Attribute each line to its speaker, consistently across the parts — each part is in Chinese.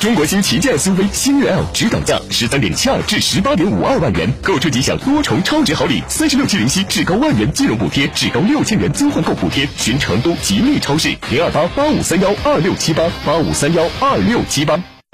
Speaker 1: 中国新旗舰 SUV 星越 L 指导价十三点七二至十八点五二万元，购车即享多重超值好礼，三十六期零息，至高万元金融补贴，至高六千元增换购补贴。寻成都吉利超市零二八八五三幺二六七八八五三幺二六七八。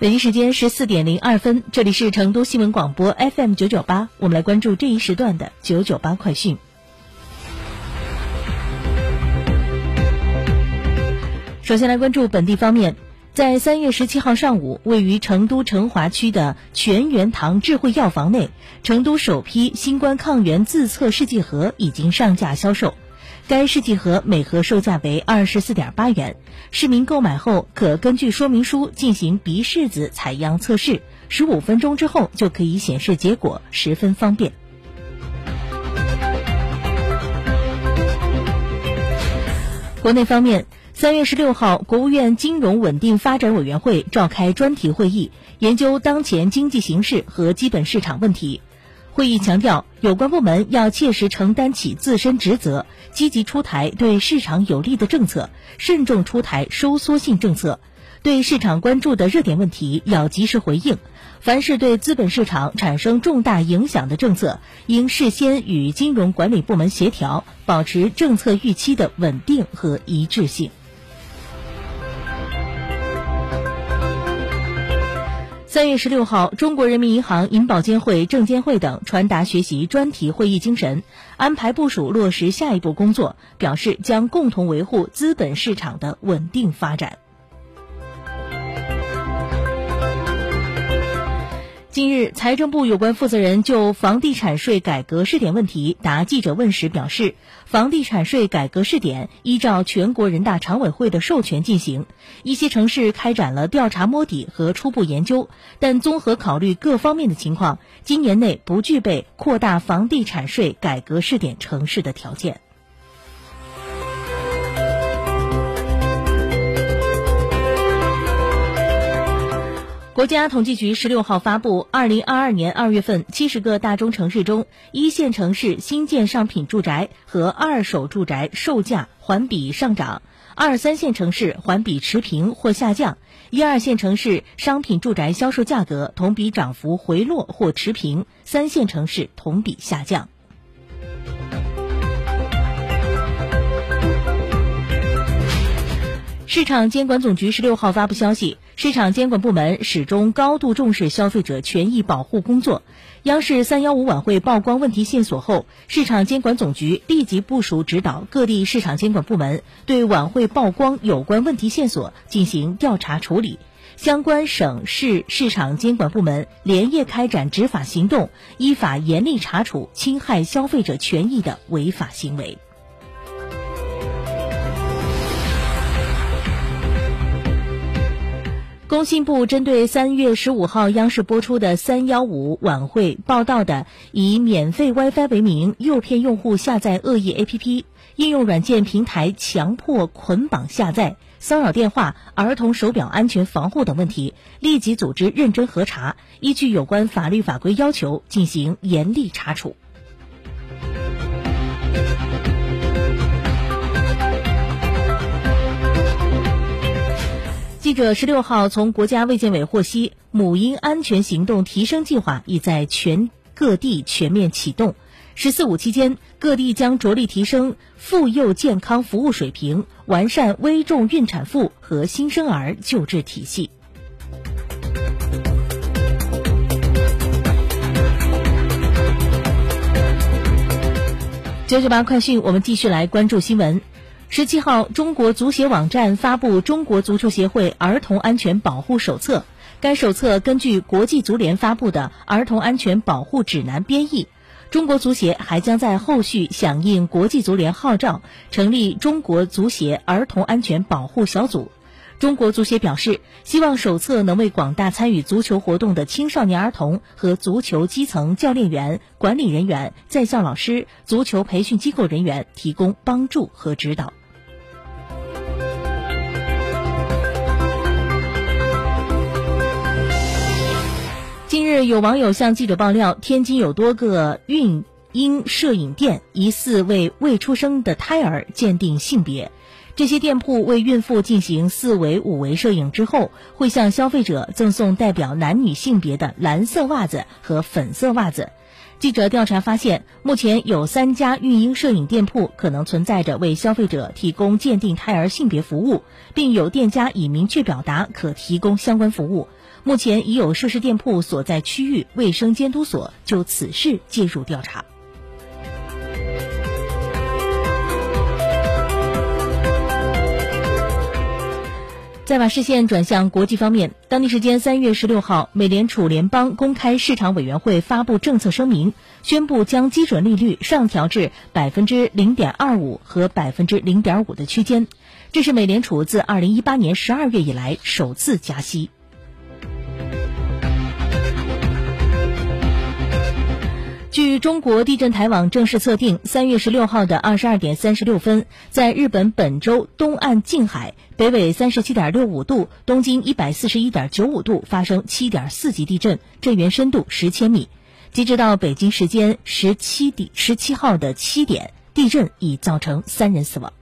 Speaker 2: 北京时间十四点零二分，这里是成都新闻广播 FM 九九八，我们来关注这一时段的九九八快讯。首先来关注本地方面，在三月十七号上午，位于成都成华区的全元堂智慧药房内，成都首批新冠抗原自测试剂盒已经上架销售。该试剂盒每盒售价为二十四点八元，市民购买后可根据说明书进行鼻拭子采样测试，十五分钟之后就可以显示结果，十分方便。国内方面，三月十六号，国务院金融稳定发展委员会召开专题会议，研究当前经济形势和基本市场问题。会议强调，有关部门要切实承担起自身职责，积极出台对市场有利的政策，慎重出台收缩性政策。对市场关注的热点问题要及时回应。凡是对资本市场产生重大影响的政策，应事先与金融管理部门协调，保持政策预期的稳定和一致性。三月十六号，中国人民银行、银保监会、证监会等传达学习专题会议精神，安排部署落实下一步工作，表示将共同维护资本市场的稳定发展。近日，财政部有关负责人就房地产税改革试点问题答记者问时表示，房地产税改革试点依照全国人大常委会的授权进行，一些城市开展了调查摸底和初步研究，但综合考虑各方面的情况，今年内不具备扩大房地产税改革试点城市的条件。国家统计局十六号发布，二零二二年二月份，七十个大中城市中，一线城市新建商品住宅和二手住宅售价环比上涨，二三线城市环比持平或下降，一二线城市商品住宅销售价格同比涨幅回落或持平，三线城市同比下降。市场监管总局十六号发布消息，市场监管部门始终高度重视消费者权益保护工作。央视三幺五晚会曝光问题线索后，市场监管总局立即部署指导各地市场监管部门对晚会曝光有关问题线索进行调查处理。相关省市市场监管部门连夜开展执法行动，依法严厉查处侵害消费者权益的违法行为。工信部针对三月十五号央视播出的“三幺五”晚会报道的以免费 WiFi 为名诱骗用户下载恶意 APP、应用软件平台强迫捆绑下载、骚扰电话、儿童手表安全防护等问题，立即组织认真核查，依据有关法律法规要求进行严厉查处。记者十六号从国家卫健委获悉，母婴安全行动提升计划已在全各地全面启动。“十四五”期间，各地将着力提升妇幼健康服务水平，完善危重孕产妇和新生儿救治体系。九九八快讯，我们继续来关注新闻。十七号，中国足协网站发布《中国足球协会儿童安全保护手册》。该手册根据国际足联发布的《儿童安全保护指南》编译。中国足协还将在后续响应国际足联号召，成立中国足协儿童安全保护小组。中国足协表示，希望手册能为广大参与足球活动的青少年儿童和足球基层教练员、管理人员、在校老师、足球培训机构人员提供帮助和指导。近日，有网友向记者爆料，天津有多个孕婴摄影店疑似为未出生的胎儿鉴定性别。这些店铺为孕妇进行四维、五维摄影之后，会向消费者赠送代表男女性别的蓝色袜子和粉色袜子。记者调查发现，目前有三家孕婴摄影店铺可能存在着为消费者提供鉴定胎儿性别服务，并有店家已明确表达可提供相关服务。目前已有涉事店铺所在区域卫生监督所就此事介入调查。再把视线转向国际方面，当地时间三月十六号，美联储联邦公开市场委员会发布政策声明，宣布将基准利率上调至百分之零点二五和百分之零点五的区间，这是美联储自二零一八年十二月以来首次加息。据中国地震台网正式测定，三月十六号的二十二点三十六分，在日本本州东岸近海，北纬三十七点六五度，东经一百四十一点九五度发生七点四级地震，震源深度十千米。截止到北京时间十七点十七号的七点，地震已造成三人死亡。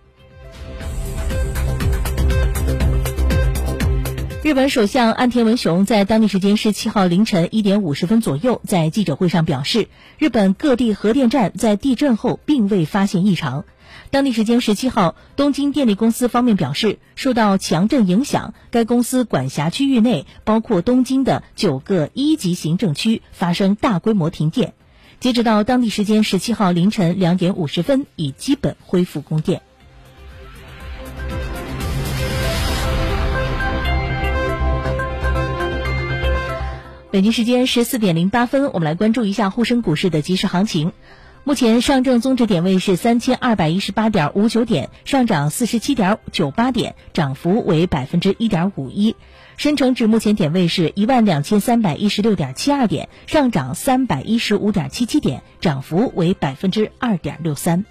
Speaker 2: 日本首相岸田文雄在当地时间十七号凌晨一点五十分左右在记者会上表示，日本各地核电站在地震后并未发现异常。当地时间十七号，东京电力公司方面表示，受到强震影响，该公司管辖区域内包括东京的九个一级行政区发生大规模停电。截止到当地时间十七号凌晨两点五十分，已基本恢复供电。北京时间十四点零八分，我们来关注一下沪深股市的即时行情。目前上证综指点位是三千二百一十八点五九点，上涨四十七点九八点，涨幅为百分之一点五一。深成指目前点位是一万两千三百一十六点七二点，上涨三百一十五点七七点，涨幅为百分之二点六三。